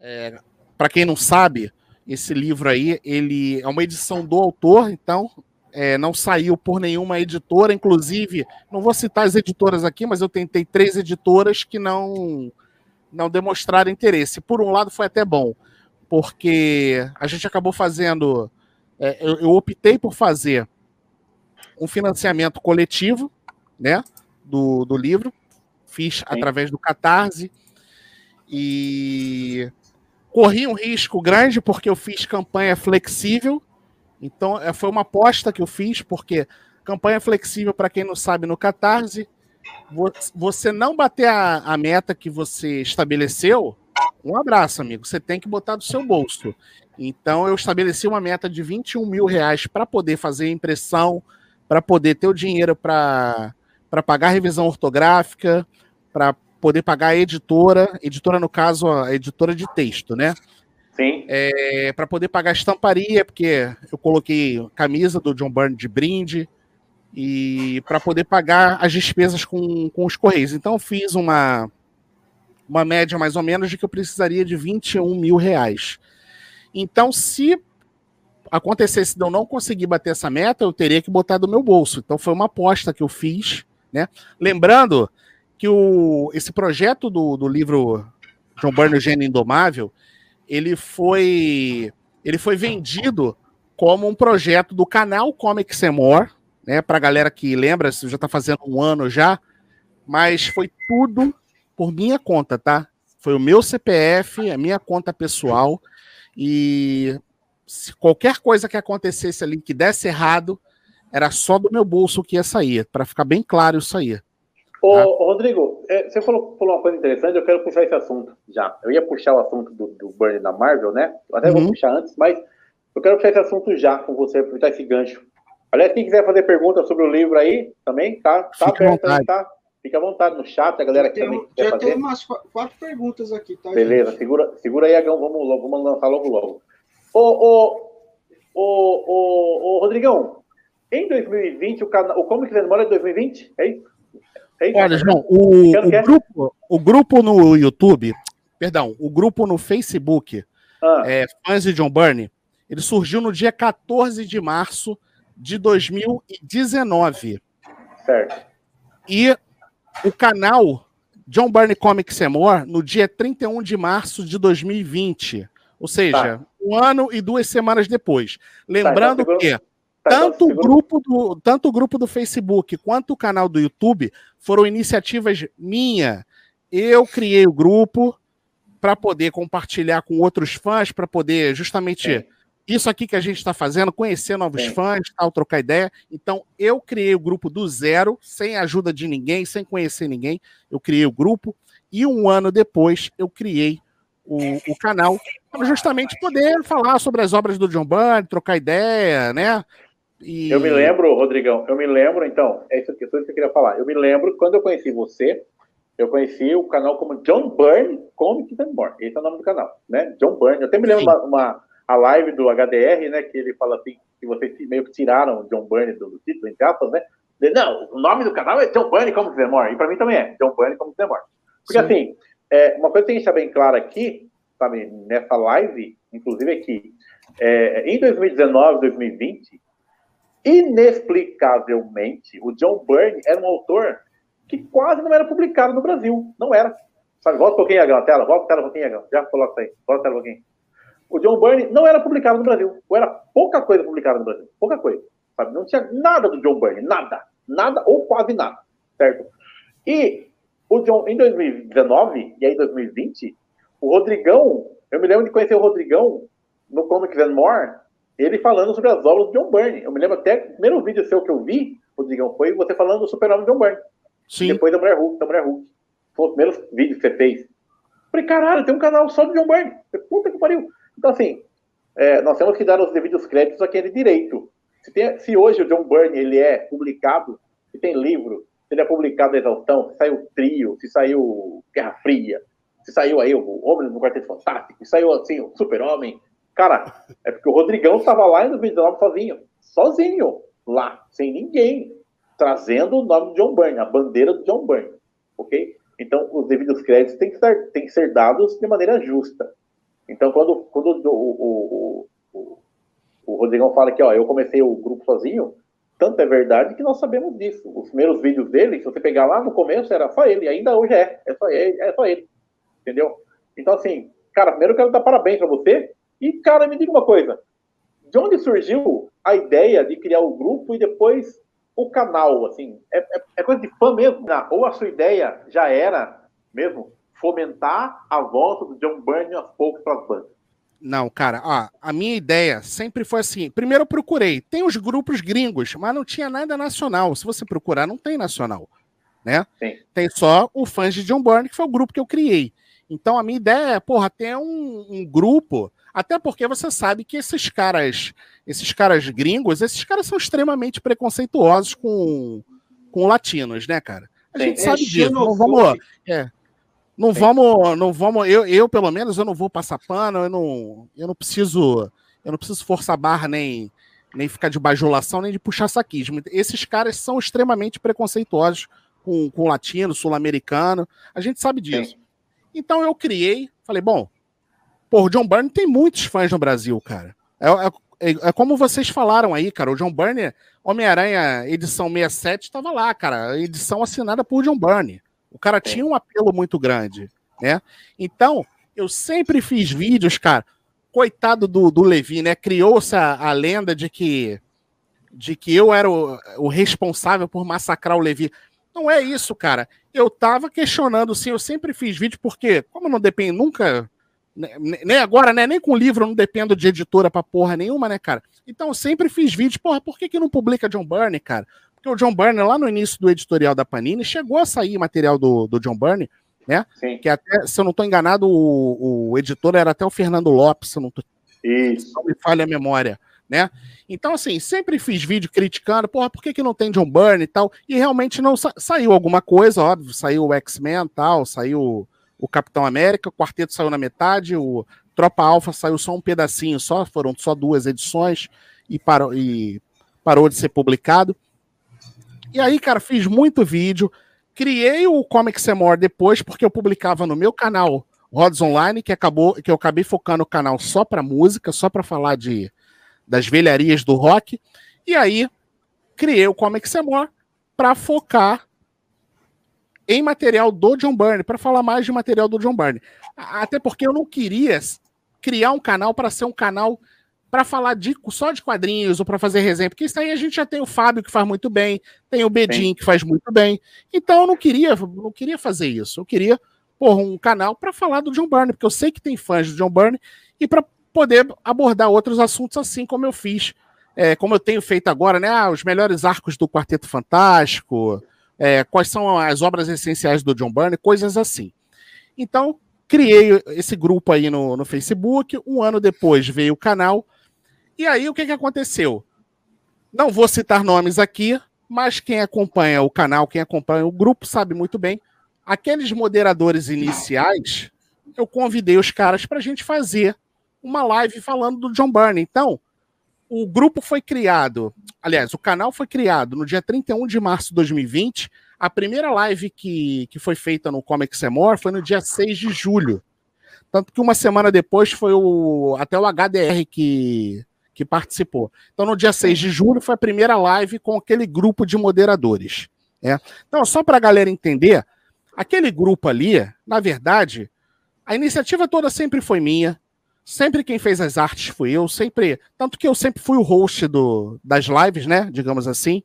É, Para quem não sabe, esse livro aí, ele é uma edição do autor, então é, não saiu por nenhuma editora, inclusive, não vou citar as editoras aqui, mas eu tentei três editoras que não não demonstraram interesse. Por um lado, foi até bom, porque a gente acabou fazendo. É, eu, eu, optei por fazer um financiamento coletivo, né, do, do livro, fiz Sim. através do Catarse e corri um risco grande porque eu fiz campanha flexível. Então, é, foi uma aposta que eu fiz, porque campanha flexível, para quem não sabe, no Catarse, você não bater a, a meta que você estabeleceu, um abraço, amigo. Você tem que botar do seu bolso. Então, eu estabeleci uma meta de 21 mil reais para poder fazer impressão, para poder ter o dinheiro para pagar revisão ortográfica, para poder pagar a editora, editora no caso, a editora de texto, né? Sim. É, para poder pagar a estamparia, porque eu coloquei camisa do John Byrne de brinde, e para poder pagar as despesas com, com os Correios. Então, eu fiz uma, uma média mais ou menos de que eu precisaria de 21 mil reais. Então, se acontecesse de eu não conseguir bater essa meta, eu teria que botar do meu bolso. Então, foi uma aposta que eu fiz. Né? Lembrando que o, esse projeto do, do livro John Byrne, Gênio Indomável, ele foi, ele foi vendido como um projeto do canal Comics and More, né? Para a galera que lembra, já está fazendo um ano já, mas foi tudo por minha conta, tá? Foi o meu CPF, a minha conta pessoal, e se qualquer coisa que acontecesse ali que desse errado, era só do meu bolso que ia sair, para ficar bem claro isso aí. Ô, tá? Rodrigo, é, você falou, falou, uma coisa interessante, eu quero puxar esse assunto já. Eu ia puxar o assunto do, do Burn da Marvel, né? Eu até uhum. vou puxar antes, mas eu quero puxar esse assunto já com você, aproveitar esse gancho. Aliás, quem quiser fazer pergunta sobre o livro aí, também, tá, tá aberto aí, tá? Fica à vontade no chat, a galera que também quiser Já fazer. tem umas quatro perguntas aqui, tá? Beleza, segura, segura aí, Agão, vamos, vamos lançar logo logo. Ô, ô, ô, ô, ô, Rodrigão, em 2020, o, canal, o Comics Memória é 2020? É isso? É? Olha, João, o, o, grupo, o grupo no YouTube, perdão, o grupo no Facebook, ah. é, Fãs de John Byrne, ele surgiu no dia 14 de março de 2019. Certo. E o canal John Byrne Comics and More no dia 31 de março de 2020. Ou seja, tá. um ano e duas semanas depois. Lembrando tá, então, que tá, então, tanto, o grupo do, tanto o grupo do Facebook quanto o canal do YouTube foram iniciativas minha. Eu criei o grupo para poder compartilhar com outros fãs, para poder justamente isso aqui que a gente está fazendo, conhecer novos fãs, tal, trocar ideia. Então, eu criei o grupo do zero, sem ajuda de ninguém, sem conhecer ninguém. Eu criei o grupo e um ano depois eu criei o, o canal para justamente poder falar sobre as obras do John Byrne, trocar ideia, né? E... Eu me lembro, Rodrigão, eu me lembro, então, é isso que eu queria falar. Eu me lembro quando eu conheci você, eu conheci o canal como John Byrne Comics and More. Esse é o nome do canal, né? John Byrne. Eu até me lembro uma, uma a live do HDR, né, que ele fala assim, que vocês meio que tiraram o John Burney do, título, entre aspas, né? Não, o nome do canal é John Burney como Demore, e para mim também é, John Burney como Demore. Porque Sim. assim, é, uma coisa que tem que deixar bem clara aqui, sabe, nessa live, inclusive é que é, em 2019, 2020, inexplicavelmente, o John Byrne era um autor que quase não era publicado no Brasil. Não era. Sabe, volta um pouquinho a tela, volta a tela um pouquinho, Já coloca aí, volta a tela um pouquinho o John Byrne não era publicado no Brasil. Ou era pouca coisa publicada no Brasil. Pouca coisa. Sabe? Não tinha nada do John Byrne. Nada. Nada ou quase nada. Certo? E o John, em 2019 e aí 2020, o Rodrigão, eu me lembro de conhecer o Rodrigão no Comics and More, ele falando sobre as obras do John Byrne. Eu me lembro até, o primeiro vídeo seu que eu vi, Rodrigão, foi você falando do super-homem John Byrne. Sim. Depois da Mulher Hulk, da Mulher Hulk. Foi o primeiro vídeo que você fez. falei, caralho, tem um canal só do John Byrne. Puta que pariu. Então, assim, é, nós temos que dar os devidos créditos àquele direito. Se, tem, se, hoje o John Byrne ele é publicado, se tem livro, se ele é publicado a Exaltão, se saiu Trio, se saiu Guerra Fria, se saiu aí o Homem no Quarteto Fantástico, se saiu assim o Super-Homem, cara, é porque o Rodrigão estava lá em 2019 sozinho, sozinho, lá, sem ninguém, trazendo o nome do John Byrne, a bandeira do John Byrne, ok? Então, os devidos créditos têm que, ser, têm que ser dados de maneira justa. Então, quando, quando o, o, o, o, Rodrigão fala que ó, eu comecei o grupo sozinho, tanto é verdade que nós sabemos disso. Os primeiros vídeos dele, se você pegar lá no começo, era só ele, ainda hoje é, é só ele, é só ele. Entendeu? Então, assim, cara, primeiro eu quero dar parabéns para você. E, cara, me diga uma coisa: de onde surgiu a ideia de criar o grupo e depois o canal? Assim, é, é, é coisa de fã mesmo? Né? Ou a sua ideia já era mesmo fomentar a volta do John Byrne aos poucos para as bandas? Não, cara, ó, a minha ideia sempre foi assim. Primeiro eu procurei, tem os grupos gringos, mas não tinha nada nacional. Se você procurar, não tem nacional, né? Sim. Tem só o fãs de John Byrne, que foi o grupo que eu criei. Então a minha ideia é, porra, ter um, um grupo, até porque você sabe que esses caras, esses caras gringos, esses caras são extremamente preconceituosos com, com latinos, né, cara? A gente é, sabe é disso. Não vamos, é, não vamos, não vamos. Eu, eu, pelo menos, eu não vou passar pano, eu não, eu não preciso, eu não preciso forçar barra nem, nem ficar de bajulação, nem de puxar saquismo. Esses caras são extremamente preconceituosos com, com latino, sul-americano. A gente sabe disso. Então eu criei, falei, bom, pô, o John Byrne tem muitos fãs no Brasil, cara. É, é, é como vocês falaram aí, cara. O John Byrne, Homem-Aranha, edição 67, estava lá, cara. Edição assinada por John Byrne. O cara tinha um apelo muito grande, né? Então, eu sempre fiz vídeos, cara. Coitado do, do Levi, né? Criou-se a, a, lenda de que de que eu era o, o responsável por massacrar o Levi. Não é isso, cara. Eu tava questionando, sim, eu sempre fiz vídeo, porque, como não depende nunca, nem né, né, agora, né, nem com livro eu não dependo de editora pra porra nenhuma, né, cara? Então eu sempre fiz vídeo, porra, por que que não publica John Byrne, cara? Porque o John Byrne, lá no início do editorial da Panini, chegou a sair material do, do John Byrne, né? Sim. Que até, se eu não estou enganado, o, o, editor era até o Fernando Lopes, se eu não, tô, Isso. não me falha a memória, né? Então, assim, sempre fiz vídeo criticando, porra, por que, que não tem John Byrne e tal? E realmente não sa saiu alguma coisa, óbvio, saiu o X-Men e tal, saiu o Capitão América, o quarteto saiu na metade, o Tropa Alpha saiu só um pedacinho só, foram só duas edições e parou, e parou de ser publicado. E aí, cara, fiz muito vídeo. Criei o Comics More depois, porque eu publicava no meu canal Rods Online, que acabou, que eu acabei focando o canal só para música, só para falar de das velharias do rock. E aí criei o Comics More para focar em material do John Byrne, para falar mais de material do John Byrne. Até porque eu não queria criar um canal para ser um canal para falar de, só de quadrinhos ou para fazer resenha, porque isso aí a gente já tem o Fábio que faz muito bem, tem o Bedin que faz muito bem. Então eu não queria, não queria fazer isso. Eu queria pôr um canal para falar do John Byrne, porque eu sei que tem fãs do John Byrne e para poder abordar outros assuntos assim como eu fiz, é, como eu tenho feito agora, né? Ah, os melhores arcos do Quarteto Fantástico, é, quais são as obras essenciais do John Byrne, coisas assim. Então, criei esse grupo aí no, no Facebook. Um ano depois veio o canal. E aí, o que, que aconteceu? Não vou citar nomes aqui, mas quem acompanha o canal, quem acompanha o grupo, sabe muito bem. Aqueles moderadores iniciais, eu convidei os caras para a gente fazer uma live falando do John Byrne. Então, o grupo foi criado, aliás, o canal foi criado no dia 31 de março de 2020. A primeira live que, que foi feita no Comics More foi no dia 6 de julho. Tanto que uma semana depois foi o até o HDR que, que participou. Então, no dia 6 de julho foi a primeira live com aquele grupo de moderadores. É. Então, só para a galera entender, aquele grupo ali, na verdade, a iniciativa toda sempre foi minha. Sempre quem fez as artes fui eu, sempre. Tanto que eu sempre fui o host do, das lives, né? Digamos assim.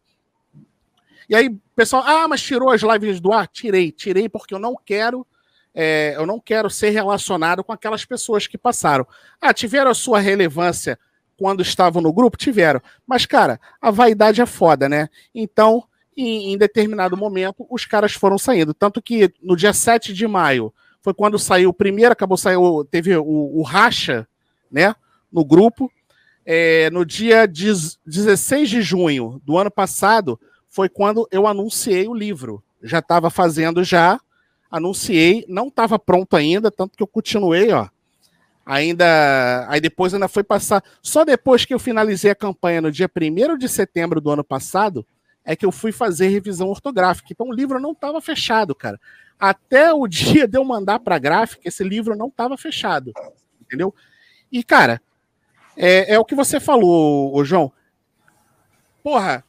E aí, pessoal, ah, mas tirou as lives do ar? Tirei, tirei porque eu não quero. É, eu não quero ser relacionado com aquelas pessoas que passaram. Ah, tiveram a sua relevância quando estavam no grupo? Tiveram. Mas, cara, a vaidade é foda, né? Então, em, em determinado momento, os caras foram saindo. Tanto que no dia 7 de maio foi quando saiu o primeiro, acabou saiu, teve o, o racha, né, no grupo. É, no dia 16 de junho do ano passado foi quando eu anunciei o livro. Já estava fazendo já, anunciei, não estava pronto ainda, tanto que eu continuei, ó. Ainda, aí depois ainda foi passar. Só depois que eu finalizei a campanha no dia 1 de setembro do ano passado, é que eu fui fazer revisão ortográfica. Então o livro não estava fechado, cara até o dia de eu mandar para a gráfica, esse livro não estava fechado. entendeu? E, cara, é, é o que você falou, ô João. Porra,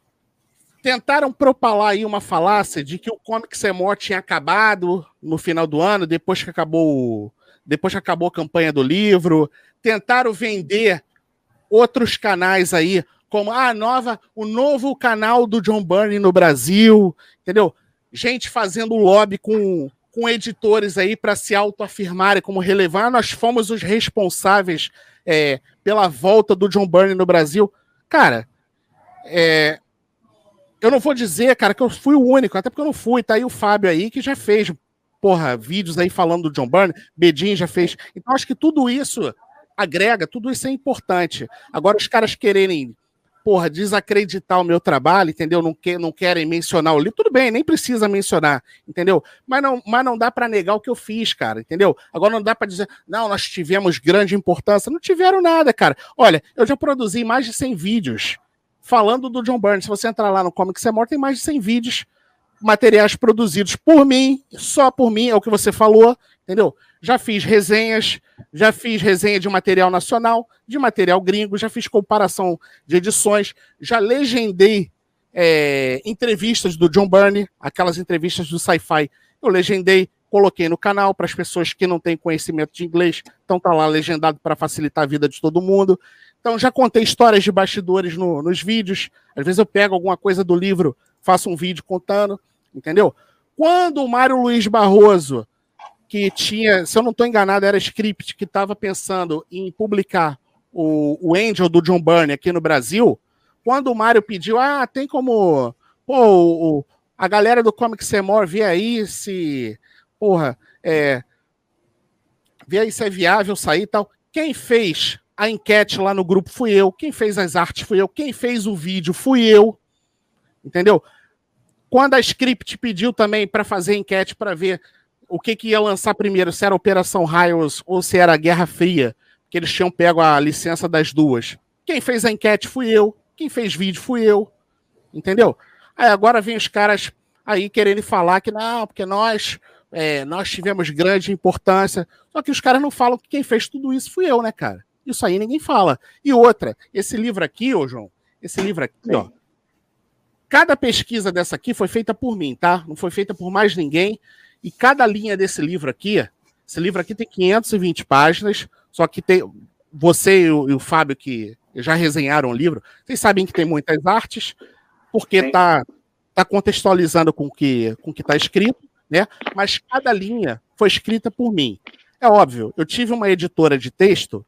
tentaram propalar aí uma falácia de que o Comic Semor tinha acabado no final do ano, depois que acabou depois que acabou a campanha do livro, tentaram vender outros canais aí, como a nova, o novo canal do John Byrne no Brasil, entendeu? Gente fazendo lobby com, com editores aí para se autoafirmarem como relevar. Nós fomos os responsáveis é, pela volta do John Byrne no Brasil. Cara, é, eu não vou dizer, cara, que eu fui o único, até porque eu não fui. Tá aí o Fábio aí, que já fez, porra, vídeos aí falando do John Byrne, Bedin já fez. Então, acho que tudo isso agrega, tudo isso é importante. Agora, os caras quererem, porra, desacreditar o meu trabalho, entendeu? Não, que, não querem mencionar o livro, tudo bem, nem precisa mencionar, entendeu? Mas não, mas não dá para negar o que eu fiz, cara, entendeu? Agora não dá para dizer, não, nós tivemos grande importância. Não tiveram nada, cara. Olha, eu já produzi mais de 100 vídeos falando do John Byrne. Se você entrar lá no Comics é Morto, tem mais de 100 vídeos, materiais produzidos por mim, só por mim, é o que você falou, entendeu? Já fiz resenhas, já fiz resenha de material nacional, de material gringo, já fiz comparação de edições, já legendei é, entrevistas do John Byrne, aquelas entrevistas do sci-fi, eu legendei, coloquei no canal para as pessoas que não têm conhecimento de inglês, então tá lá legendado para facilitar a vida de todo mundo. Então, já contei histórias de bastidores no, nos vídeos. Às vezes eu pego alguma coisa do livro, faço um vídeo contando, entendeu? Quando o Mário Luiz Barroso, que tinha, se eu não estou enganado, era script, que estava pensando em publicar o, o Angel do John Byrne aqui no Brasil, quando o Mário pediu, ah, tem como. Pô, o, a galera do Comic Semor vê aí se. Porra, é. Vê aí se é viável sair e tal. Quem fez a enquete lá no grupo fui eu, quem fez as artes fui eu, quem fez o vídeo fui eu. Entendeu? Quando a script pediu também para fazer enquete para ver o que, que ia lançar primeiro, se era Operação Raios ou se era Guerra Fria, que eles tinham pego a licença das duas. Quem fez a enquete fui eu, quem fez vídeo fui eu. Entendeu? Aí agora vem os caras aí querendo falar que não, porque nós é, nós tivemos grande importância. Só que os caras não falam que quem fez tudo isso fui eu, né, cara? Isso aí ninguém fala. E outra, esse livro aqui, ô João, esse livro aqui, Sim. ó. Cada pesquisa dessa aqui foi feita por mim, tá? Não foi feita por mais ninguém. E cada linha desse livro aqui, esse livro aqui tem 520 páginas, só que tem você e o, e o Fábio que já resenharam o livro, vocês sabem que tem muitas artes, porque está tá contextualizando com que, o que está escrito, né? Mas cada linha foi escrita por mim. É óbvio, eu tive uma editora de texto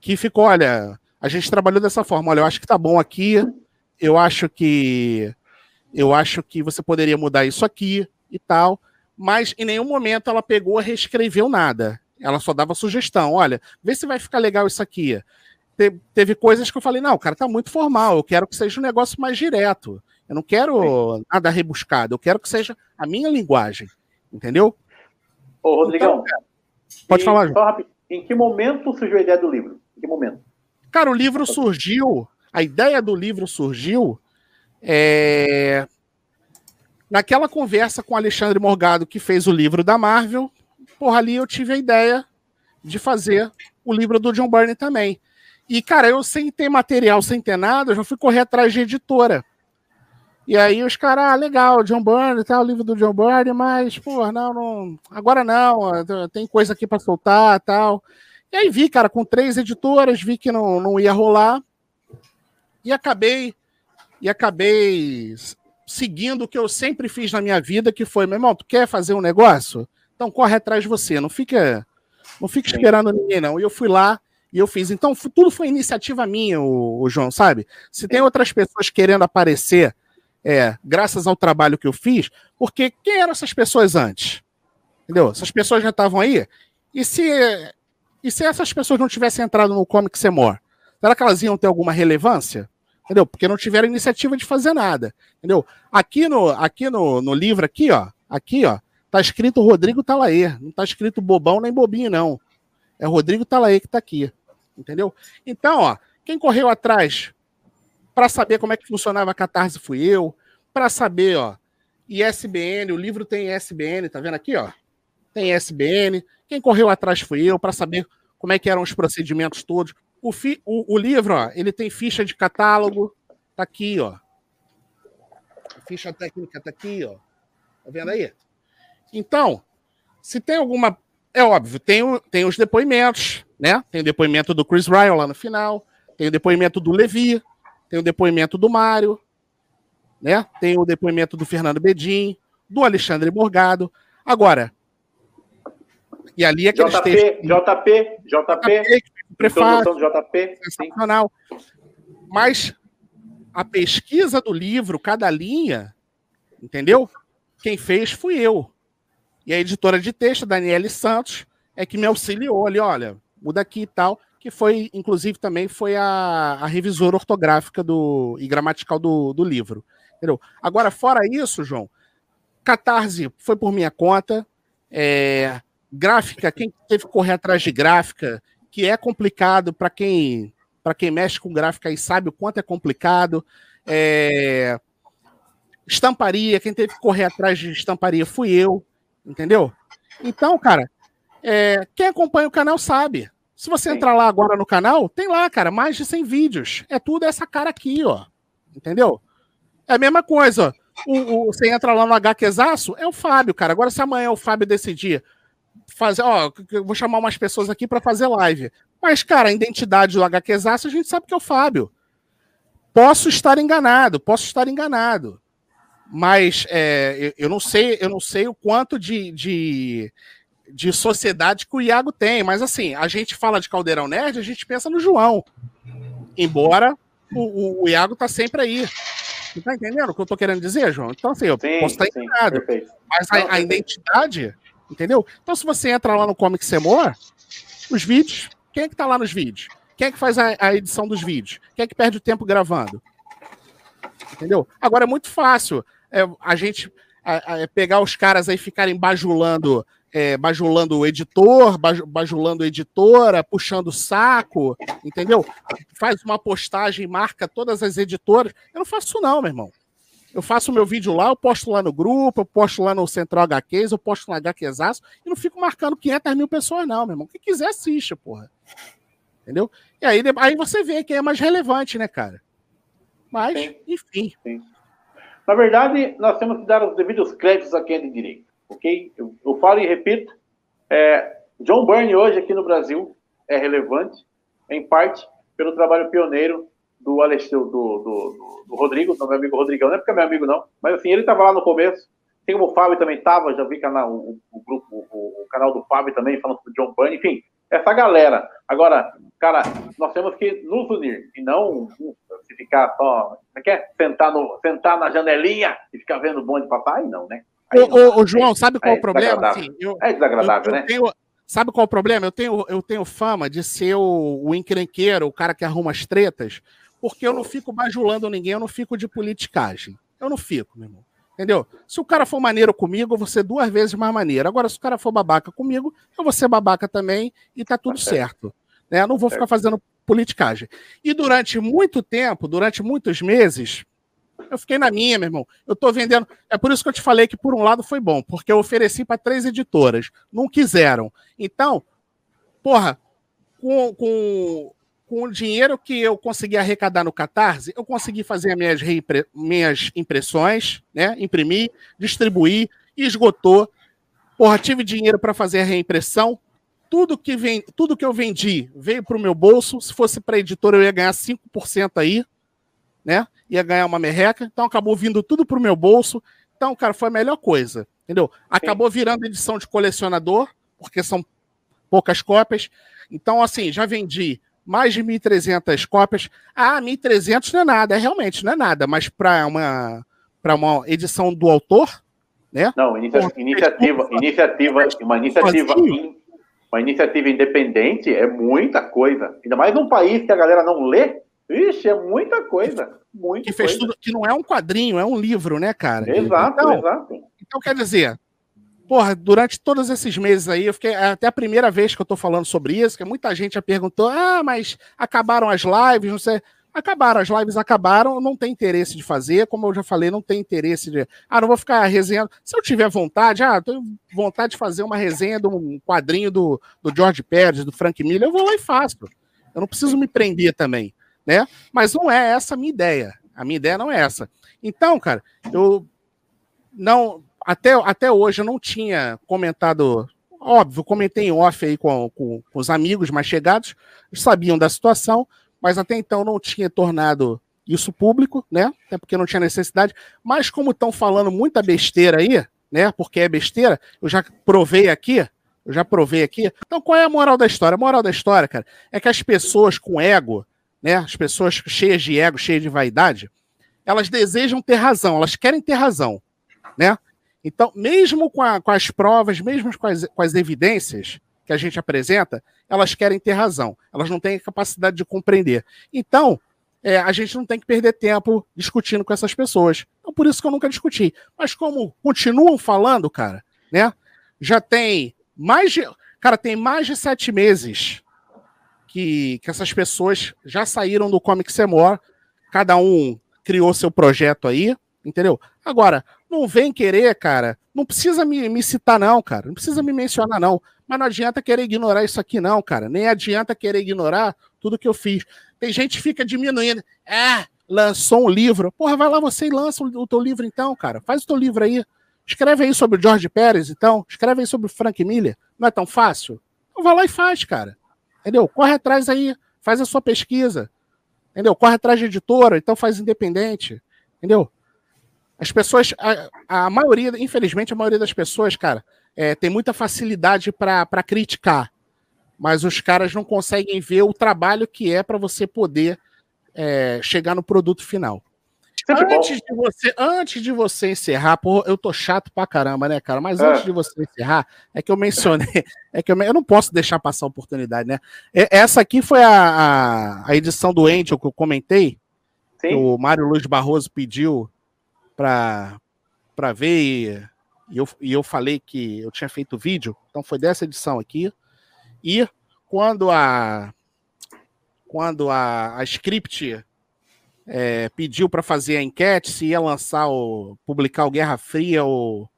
que ficou, olha, a gente trabalhou dessa forma, olha, eu acho que tá bom aqui, eu acho que eu acho que você poderia mudar isso aqui e tal, mas em nenhum momento ela pegou e reescreveu nada. Ela só dava sugestão, olha, vê se vai ficar legal isso aqui. Te, teve coisas que eu falei, não, cara, tá muito formal, eu quero que seja um negócio mais direto. Eu não quero nada rebuscado, eu quero que seja a minha linguagem, entendeu? Ô, Rodrigão, então, pode falar. Só em que momento surgiu a ideia do livro? que momento? Cara, o livro surgiu, a ideia do livro surgiu é, naquela conversa com Alexandre Morgado, que fez o livro da Marvel. Porra, ali eu tive a ideia de fazer o livro do John Byrne também. E, cara, eu sem ter material, sem ter nada, eu já fui correr atrás de editora. E aí os caras, ah, legal, John Byrne, tá, o livro do John Byrne, mas, pô, não, não, agora não, tem coisa aqui para soltar, tal. E aí vi, cara, com três editoras, vi que não, não ia rolar. E acabei e acabei seguindo o que eu sempre fiz na minha vida, que foi, meu irmão, tu quer fazer um negócio? Então corre atrás de você, não fica não fica esperando ninguém não. E eu fui lá e eu fiz. Então tudo foi iniciativa minha, o, o João, sabe? Se tem outras pessoas querendo aparecer, é, graças ao trabalho que eu fiz, porque quem eram essas pessoas antes? Entendeu? Essas pessoas já estavam aí. E se e se essas pessoas não tivessem entrado no Comic Semor, será que elas iam ter alguma relevância? Entendeu? Porque não tiveram iniciativa de fazer nada. Entendeu? Aqui no, aqui no, no livro, aqui, ó, aqui, ó, tá escrito Rodrigo Talaer. Não tá escrito bobão nem bobinho, não. É Rodrigo Talaer que tá aqui. Entendeu? Então, ó, quem correu atrás para saber como é que funcionava a Catarse fui eu. Para saber, ó, ISBN, o livro tem ISBN, tá vendo aqui, ó? Tem ISBN. Quem correu atrás fui eu para saber como é que eram os procedimentos todos. O, fi, o, o livro, ó, ele tem ficha de catálogo, tá aqui, ó. A ficha técnica tá aqui, ó. Tá vendo aí? Então, se tem alguma. É óbvio, tem, tem os depoimentos, né? Tem o depoimento do Chris Ryan lá no final, tem o depoimento do Levi, tem o depoimento do Mário, né? Tem o depoimento do Fernando Bedin, do Alexandre Morgado. Agora, e ali aqueles JP, textos... JP, JP, JP, prefácio, JP, sensacional. Mas a pesquisa do livro, cada linha, entendeu? Quem fez fui eu. E a editora de texto, Daniele Santos, é que me auxiliou ali, olha, muda aqui e tal, que foi, inclusive, também foi a, a revisora ortográfica do, e gramatical do, do livro. Entendeu? Agora, fora isso, João, Catarse foi por minha conta. É, gráfica, quem teve que correr atrás de gráfica, que é complicado para quem para quem mexe com gráfica e sabe o quanto é complicado. É, estamparia, quem teve que correr atrás de estamparia fui eu, entendeu? Então, cara, é, quem acompanha o canal sabe. Se você entrar lá agora no canal, tem lá, cara, mais de 100 vídeos. É tudo essa cara aqui, ó. Entendeu? É a mesma coisa. O, o, você entra lá no HQzaço, é o Fábio, cara. Agora, se amanhã o Fábio decidir fazer, ó, eu vou chamar umas pessoas aqui para fazer live. Mas, cara, a identidade do HQzaço a gente sabe que é o Fábio. Posso estar enganado, posso estar enganado. Mas é, eu, não sei, eu não sei o quanto de, de, de sociedade que o Iago tem. Mas assim, a gente fala de Caldeirão Nerd, a gente pensa no João. Embora o, o, o Iago tá sempre aí. Você tá entendendo o que eu tô querendo dizer, João? Então, assim, eu sim, posso estar enganado. Mas a, a, identidade, entendeu? Então, se você entra lá no Comic Semor, os vídeos, quem é que tá lá nos vídeos? Quem é que faz a, a edição dos vídeos? Quem é que perde o tempo gravando? Entendeu? Agora é muito fácil é, a gente é pegar os caras aí ficarem bajulando é, bajulando o editor, bajulando a editora, puxando o saco, entendeu? Faz uma postagem, marca todas as editoras. Eu não faço isso, não, meu irmão. Eu faço o meu vídeo lá, eu posto lá no grupo, eu posto lá no Central HQs, eu posto no HQzaço e não fico marcando 500 mil pessoas, não, meu irmão. Quem quiser assiste, porra. Entendeu? E aí, aí você vê quem é mais relevante, né, cara? Mas, Sim. enfim. Sim. Na verdade, nós temos que dar os devidos créditos a quem é de direito ok? Eu, eu falo e repito, é, John Byrne hoje aqui no Brasil é relevante, em parte pelo trabalho pioneiro do, Alexandre, do, do, do, Rodrigo, do meu amigo Rodrigão, não é porque é meu amigo não, mas assim, ele estava lá no começo, tem como o Fábio também estava, já vi canal, o, o grupo, o, o, canal do Fábio também falando do John Byrne, enfim, essa galera. Agora, cara, nós temos que nos unir e não se ficar só, como é que é? Sentar, no, sentar na janelinha e ficar vendo o bonde de papai, não, né? Ô, ô, ô, João, sabe qual é, é o problema? Assim, eu, é desagradável, eu, eu né? Tenho, sabe qual é o problema? Eu tenho, eu tenho fama de ser o, o encrenqueiro, o cara que arruma as tretas, porque eu não fico bajulando ninguém, eu não fico de politicagem. Eu não fico, meu irmão. Entendeu? Se o cara for maneiro comigo, eu vou ser duas vezes mais maneiro. Agora, se o cara for babaca comigo, eu vou ser babaca também e tá tudo tá certo. certo. Né? Eu não vou ficar fazendo politicagem. E durante muito tempo, durante muitos meses, eu fiquei na minha, meu irmão. Eu tô vendendo. É por isso que eu te falei que, por um lado, foi bom, porque eu ofereci para três editoras. Não quiseram. Então, porra, com, com, com o dinheiro que eu consegui arrecadar no Catarse, eu consegui fazer minhas, reimpre... minhas impressões, né? Imprimir, distribuir, esgotou. Porra, tive dinheiro para fazer a reimpressão. Tudo que, vem, tudo que eu vendi veio para o meu bolso. Se fosse para editora, eu ia ganhar 5% aí, né? ia ganhar uma merreca, então acabou vindo tudo pro meu bolso. Então, cara, foi a melhor coisa, entendeu? Acabou virando edição de colecionador, porque são poucas cópias. Então, assim, já vendi mais de 1.300 cópias. Ah, 1.300 não é nada, é realmente não é nada, mas para uma, uma edição do autor, né? Não, inicia, iniciativa, iniciativa, uma iniciativa, uma iniciativa independente é muita coisa. Ainda mais num país que a galera não lê. Vixe, é muita coisa. Muita que fez coisa. tudo, que não é um quadrinho, é um livro, né, cara? Exato, então, exato. Então, quer dizer, porra, durante todos esses meses aí, eu fiquei até a primeira vez que eu tô falando sobre isso, que muita gente já perguntou: ah, mas acabaram as lives, não sei. acabaram, as lives acabaram, não tem interesse de fazer, como eu já falei, não tem interesse de, ah, não vou ficar resenhando. Se eu tiver vontade, ah, tenho vontade de fazer uma resenha de um quadrinho do, do George Pérez, do Frank Miller, eu vou lá e faço. Eu não preciso me prender também, né? Mas não é essa a minha ideia. A minha ideia não é essa. Então, cara, eu não até, até hoje eu não tinha comentado óbvio, comentei em off aí com, com, com, os amigos mais chegados, sabiam da situação, mas até então não tinha tornado isso público, né? Até porque não tinha necessidade. Mas como estão falando muita besteira aí, né? Porque é besteira, eu já provei aqui, eu já provei aqui. Então qual é a moral da história? A moral da história, cara, é que as pessoas com ego, né? As pessoas cheias de ego, cheias de vaidade, elas desejam ter razão, elas querem ter razão, né? Então, mesmo com, a, com as provas, mesmo com as, com as evidências, que a gente apresenta, elas querem ter razão, elas não têm a capacidade de compreender. Então, é, a gente não tem que perder tempo discutindo com essas pessoas. Então, por isso que eu nunca discuti. Mas como continuam falando, cara, né? Já tem mais de. Cara, tem mais de sete meses que, que essas pessoas já saíram do Comic Semor. Cada um criou seu projeto aí, entendeu? Agora, não vem querer, cara. Não precisa me, me citar, não, cara. Não precisa me mencionar, não. Mas não adianta querer ignorar isso aqui, não, cara. Nem adianta querer ignorar tudo que eu fiz. Tem gente que fica diminuindo. Ah, lançou um livro. Porra, vai lá você e lança o teu livro então, cara. Faz o teu livro aí. Escreve aí sobre o George Pérez, então. Escreve aí sobre o Frank Miller. Não é tão fácil? Então vai lá e faz, cara. Entendeu? Corre atrás aí. Faz a sua pesquisa. Entendeu? Corre atrás de editora, então faz independente. Entendeu? As pessoas, a, a maioria, infelizmente, a maioria das pessoas, cara, é, tem muita facilidade para criticar, mas os caras não conseguem ver o trabalho que é para você poder é, chegar no produto final. Antes de, você, antes de você encerrar, porra, eu tô chato pra caramba, né, cara? Mas é. antes de você encerrar, é que eu mencionei, é que eu, eu não posso deixar passar a oportunidade, né? Essa aqui foi a, a, a edição do Angel que eu comentei, Sim. que o Mário Luiz Barroso pediu para ver e e eu, e eu falei que eu tinha feito vídeo, então foi dessa edição aqui. E quando a quando a, a script é, pediu para fazer a enquete se ia lançar o publicar o Guerra Fria ou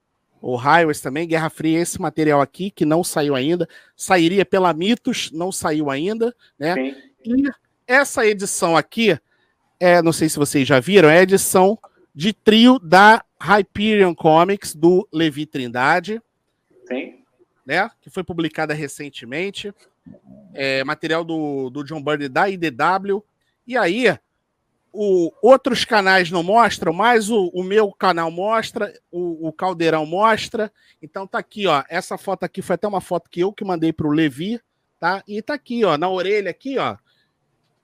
o Highways também, Guerra Fria, esse material aqui, que não saiu ainda, sairia pela Mitos, não saiu ainda, né? Sim. E essa edição aqui, é, não sei se vocês já viram, é a edição de trio da Hyperion Comics, do Levi Trindade. Sim. Né, que foi publicada recentemente. É, material do, do John Byrne da IDW. E aí, o, outros canais não mostram, mas o, o meu canal mostra, o, o, Caldeirão mostra. Então tá aqui, ó. Essa foto aqui foi até uma foto que eu que mandei para o Levi, tá? E tá aqui, ó, na orelha aqui, ó.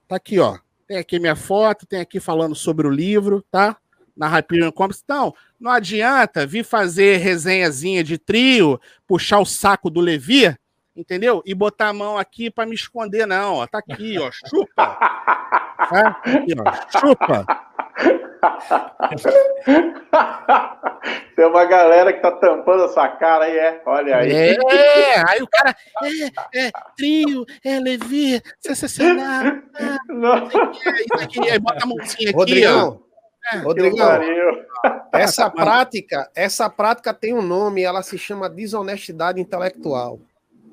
Tá aqui, ó. Tem aqui minha foto, tem aqui falando sobre o livro, tá? Na Hyperion Comics. Não, não adianta vir fazer resenhazinha de trio, puxar o saco do Levi, entendeu? E botar a mão aqui para me esconder, não. Ó, tá aqui, ó, chupa. Tá? Aqui, ó, chupa. Tem uma galera que tá tampando a sua cara aí, é? Olha aí. É, aí o cara, é, é trio, é Levi, sensacional. Ah, não. Isso aqui, aí bota a mãozinha aqui, Rodrigo, ó. É, Rodrigão, essa prática, essa prática tem um nome, ela se chama desonestidade intelectual.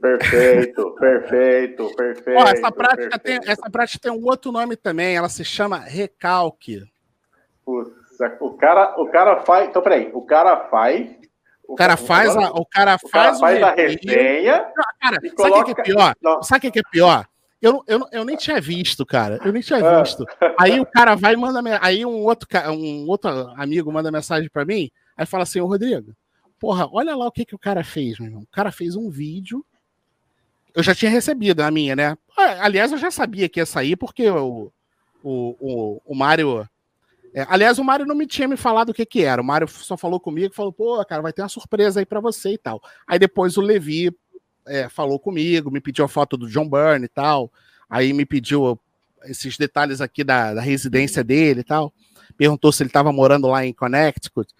Perfeito, perfeito, perfeito. Ó, essa, prática perfeito. Tem, essa prática tem um outro nome também, ela se chama recalque. o cara, o cara faz. Então, peraí, o cara faz. O cara faz, a, o cara faz, o cara faz a resenha. Cara, sabe o coloca... que é pior? Não. Sabe o que é pior? Eu, eu, eu nem tinha visto, cara. Eu nem tinha ah. visto. Aí o cara vai e manda. Aí um outro, um outro amigo manda mensagem para mim. Aí fala assim: Ô Rodrigo, porra, olha lá o que, que o cara fez, meu irmão. O cara fez um vídeo. Eu já tinha recebido a minha, né? Aliás, eu já sabia que ia sair, porque o, o, o, o Mário. É, aliás, o Mário não me tinha me falado o que, que era. O Mário só falou comigo, falou, pô, cara, vai ter uma surpresa aí para você e tal. Aí depois o Levi é, falou comigo, me pediu a foto do John Byrne e tal. Aí me pediu esses detalhes aqui da, da residência dele e tal. Perguntou se ele estava morando lá em Connecticut.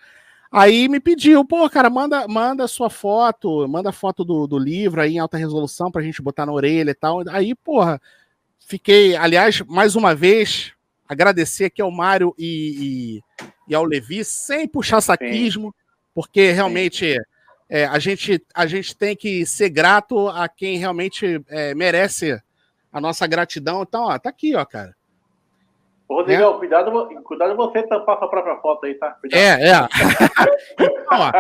Aí me pediu, pô, cara, manda, manda sua foto, manda foto do, do livro aí em alta resolução pra gente botar na orelha e tal. Aí, porra, fiquei, aliás, mais uma vez, agradecer aqui ao Mário e, e, e ao Levi, sem puxar saquismo, Sim. porque realmente é, a, gente, a gente tem que ser grato a quem realmente é, merece a nossa gratidão. Então, ó, tá aqui, ó, cara. Ô, Rodrigão, é. cuidado, cuidado você tampar sua própria foto aí, tá? Cuidado. É, é. então, ó,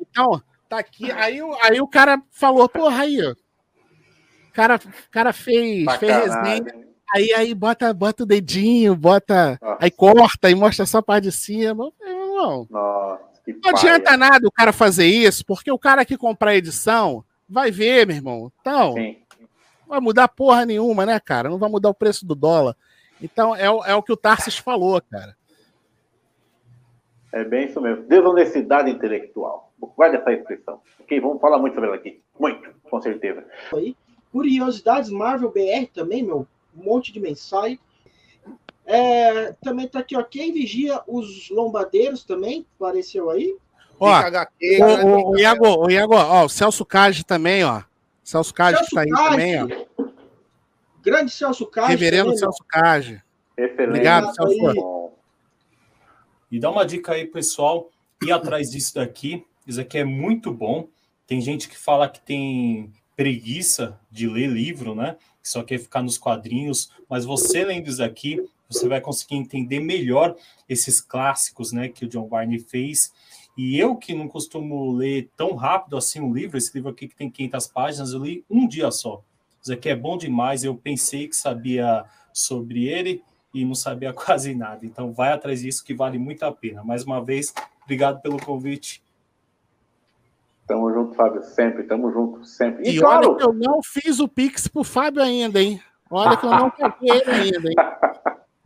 então, tá aqui. Aí, aí o cara falou, porra, aí, ó. O cara, cara fez, fez resenha. Aí, aí bota, bota o dedinho, bota. Nossa. Aí corta e mostra só a parte de cima. Irmão, Nossa, não adianta nada o cara fazer isso, porque o cara que comprar a edição vai ver, meu irmão. Então, Sim. não vai mudar porra nenhuma, né, cara? Não vai mudar o preço do dólar. Então, é, é o que o Tarsis falou, cara. É bem isso mesmo. Desonestidade intelectual. Guarda essa expressão. Ok, vamos falar muito sobre ela aqui. Muito, com certeza. Aí, curiosidades Marvel BR também, meu. Um monte de mensagem. É, também tá aqui, ó. Quem vigia os lombadeiros também? Apareceu aí. Ó, HQ, o, o, o, Iago, o Iago, ó, o Celso Cage também, ó. Celso Cage Celso tá aí Cage. também, ó. Grande Celso Cage. Reverendo também, Celso Cage. Excelente. Obrigado, Celso. E dá uma dica aí, pessoal, ir atrás disso daqui. Isso aqui é muito bom. Tem gente que fala que tem preguiça de ler livro, né? Que só quer ficar nos quadrinhos, mas você lendo isso aqui, você vai conseguir entender melhor esses clássicos, né, que o John Barney fez. E eu que não costumo ler tão rápido assim um livro, esse livro aqui que tem 500 páginas, eu li um dia só. Isso aqui é bom demais. Eu pensei que sabia sobre ele e não sabia quase nada. Então, vai atrás disso que vale muito a pena. Mais uma vez, obrigado pelo convite. Tamo junto, Fábio, sempre. Tamo junto, sempre. E, e claro... olha que eu não fiz o Pix pro Fábio ainda, hein? Olha que eu não peguei ele ainda, hein?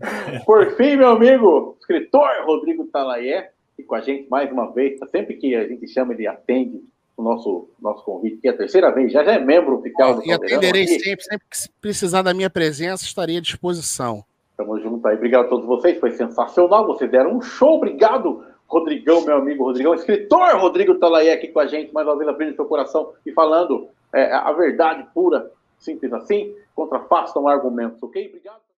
Por fim, meu amigo, escritor Rodrigo Talaé, e com a gente mais uma vez. Sempre que a gente chama, ele atende o nosso, nosso convite, que é a terceira vez, já, já é membro oficial do E atenderei sempre, sempre que precisar da minha presença, estaria à disposição. Tamo junto aí. Obrigado a todos vocês, foi sensacional. Vocês deram um show. Obrigado, Rodrigão, meu amigo Rodrigão, escritor Rodrigo Talaí aqui com a gente, mais uma vez abrindo seu coração e falando é, a verdade pura, simples assim, contrafastam argumentos, ok? Obrigado.